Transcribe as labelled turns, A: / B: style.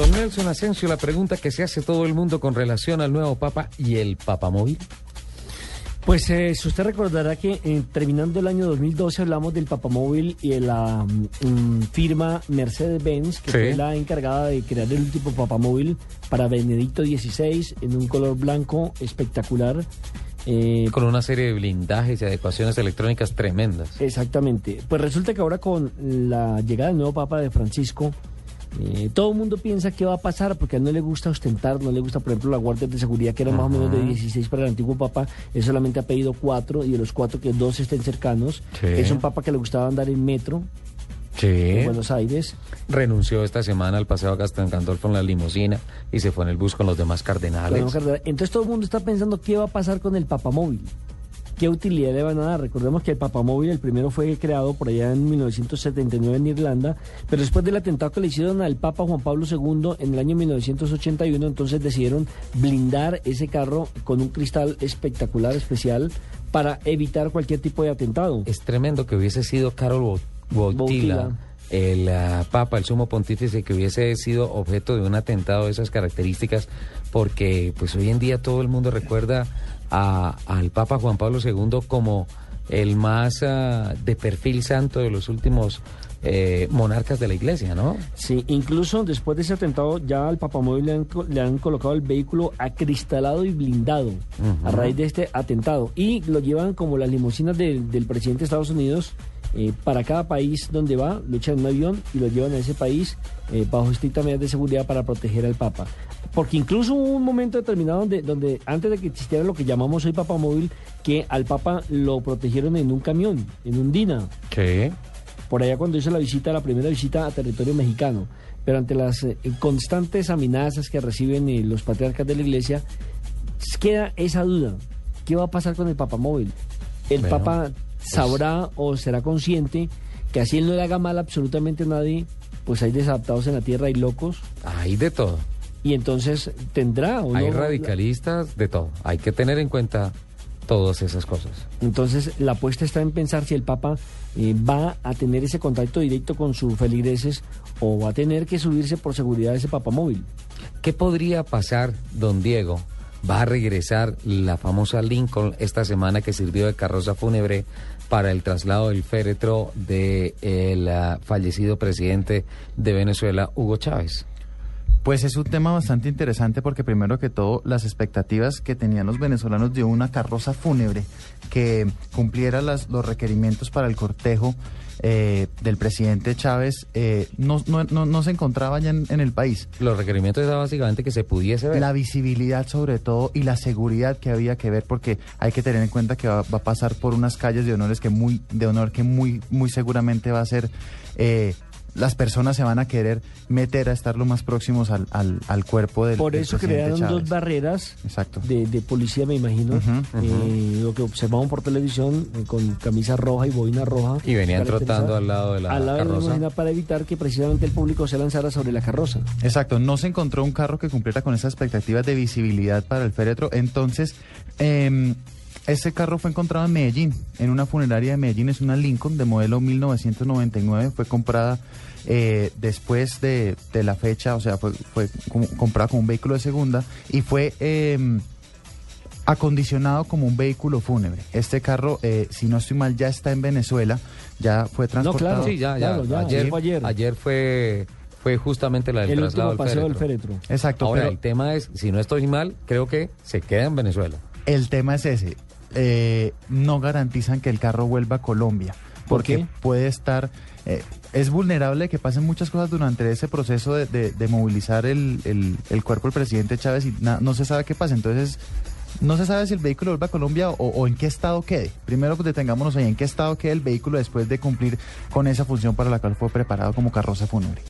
A: Don Nelson Asensio, la pregunta que se hace todo el mundo con relación al nuevo Papa y el Papamóvil.
B: Pues eh, si usted recordará que eh, terminando el año 2012 hablamos del Papamóvil y de la mm, firma Mercedes-Benz, que
A: Sí.
B: fue la encargada de crear el último Papamóvil para Benedicto XVI en un color blanco espectacular. Eh,
A: Con una serie de blindajes y adecuaciones electrónicas tremendas.
B: Exactamente. Pues resulta que ahora con la llegada del nuevo Papa de Francisco, eh, todo el mundo piensa qué va a pasar porque a él no le gusta ostentar, no le gusta, por ejemplo, la guardia de seguridad que era más o menos de 16 para el antiguo Papa, él solamente ha pedido cuatro y de los cuatro que dos estén cercanos.
A: Sí.
B: Es un Papa que le gustaba andar en metro
A: Sí.
B: en Buenos Aires.
A: Renunció esta semana al paseo a Gastón Gandolfo en la limusina y se fue en el bus con los demás cardenales.
B: Que. Entonces todo el mundo está pensando qué va a pasar con el papamóvil. ¿Qué utilidad le van a dar? Recordemos que el papamóvil, el primero fue creado por allá en 1979 en Irlanda, pero después del atentado que le hicieron al Papa Juan Pablo II en el año 1981, entonces decidieron blindar ese carro con un cristal espectacular, especial, para evitar cualquier tipo de atentado.
A: Es tremendo que hubiese sido Carol Boitila. El ah, Papa, el sumo pontífice, que hubiese sido objeto de un atentado de esas características, porque pues hoy en día todo el mundo recuerda a- al Papa Juan Pablo II como el más ah, de perfil santo de los últimos eh, monarcas de la iglesia, ¿no?
B: Sí, incluso después de ese atentado ya al papamóvil le han, le han colocado el vehículo acristalado y blindado a raíz de este atentado y lo llevan como las limusinas del- del presidente de Estados Unidos eh, para cada país donde va, lo echan en un avión y lo llevan a ese país eh, bajo estrictas medidas de seguridad para proteger al Papa. Porque incluso hubo un momento determinado donde, donde antes de que existiera lo que llamamos hoy papamóvil, que al Papa lo protegieron en un camión, en un Dina
A: Sí.
B: por allá cuando hizo la visita, la primera visita a territorio mexicano. Pero ante las eh, constantes amenazas que reciben los patriarcas de la iglesia, queda esa duda. ¿Qué va a pasar con el papamóvil? ¿El
A: Bueno,
B: papa sabrá o será consciente que así él no le haga mal absolutamente a nadie? Pues hay desadaptados en la tierra y locos.
A: Hay de todo.
B: Y entonces tendrá o
A: Hay
B: no-
A: radicalistas, de todo. Hay que tener en cuenta todas esas cosas.
B: Entonces, la apuesta está en pensar si el Papa eh, va a tener ese contacto directo con sus feligreses o va a tener que subirse por seguridad a ese papamóvil.
A: ¿Qué podría pasar, don Diego? Va a regresar la famosa Lincoln esta semana que sirvió de carroza fúnebre para el traslado del féretro del fallecido presidente de Venezuela, Hugo Chávez.
C: Pues es un tema bastante interesante porque primero que todo las expectativas que tenían los venezolanos de una carroza fúnebre que cumpliera las, los requerimientos para el cortejo eh, del presidente Chávez eh, no, no, no, no se encontraba ya en, en el país.
A: Los requerimientos era básicamente que se pudiese ver.
C: La visibilidad sobre todo y la seguridad que había que ver porque hay que tener en cuenta que va, va a pasar por unas calles de honores que muy de honor que muy muy seguramente va a ser eh, las personas se van a querer meter a estar lo más próximos al, al, al cuerpo del
B: Por eso crearon dos barreras
C: Exacto.
B: de, de policía, me imagino. Eh, lo que observamos por televisión eh, con camisa roja y boina roja.
A: Y venían trotando al lado de la
B: al lado de la para evitar que precisamente el público se lanzara sobre la carroza.
C: Exacto, no se encontró un carro que cumpliera con esas expectativas de visibilidad para el féretro. Entonces, eh, este carro fue encontrado en Medellín, en una funeraria de Medellín. Es una Lincoln de modelo 1999. Fue comprada eh, después de, de la fecha, o sea, fue, comprada como un vehículo de segunda y fue... eh, acondicionado como un vehículo fúnebre. Este carro, eh, si no estoy mal, ya está en Venezuela, ya fue transportado.
B: claro.
A: Sí, ya, ya.
B: Claro, ya,
A: ayer,
B: fue ayer.
A: ayer fue, fue justamente la del
B: el
A: traslado
B: último paseo del
A: féretro.
B: féretro.
C: Exacto,
A: Ahora,
C: pero
A: el tema es, si no estoy mal, creo que se queda en Venezuela.
C: el tema es ese. Eh, no garantizan que el carro vuelva a Colombia.
B: ¿Por
C: Porque
B: qué?
C: puede estar... eh, es vulnerable que pasen muchas cosas durante ese proceso de, de- de movilizar el, el- el cuerpo del presidente Chávez y na- no se sabe qué pasa. Entonces, no se sabe si el vehículo vuelve a Colombia o, o en qué estado quede. Primero pues, detengámonos ahí en qué estado quede el vehículo después de cumplir con esa función para la cual fue preparado como carroza fúnebre.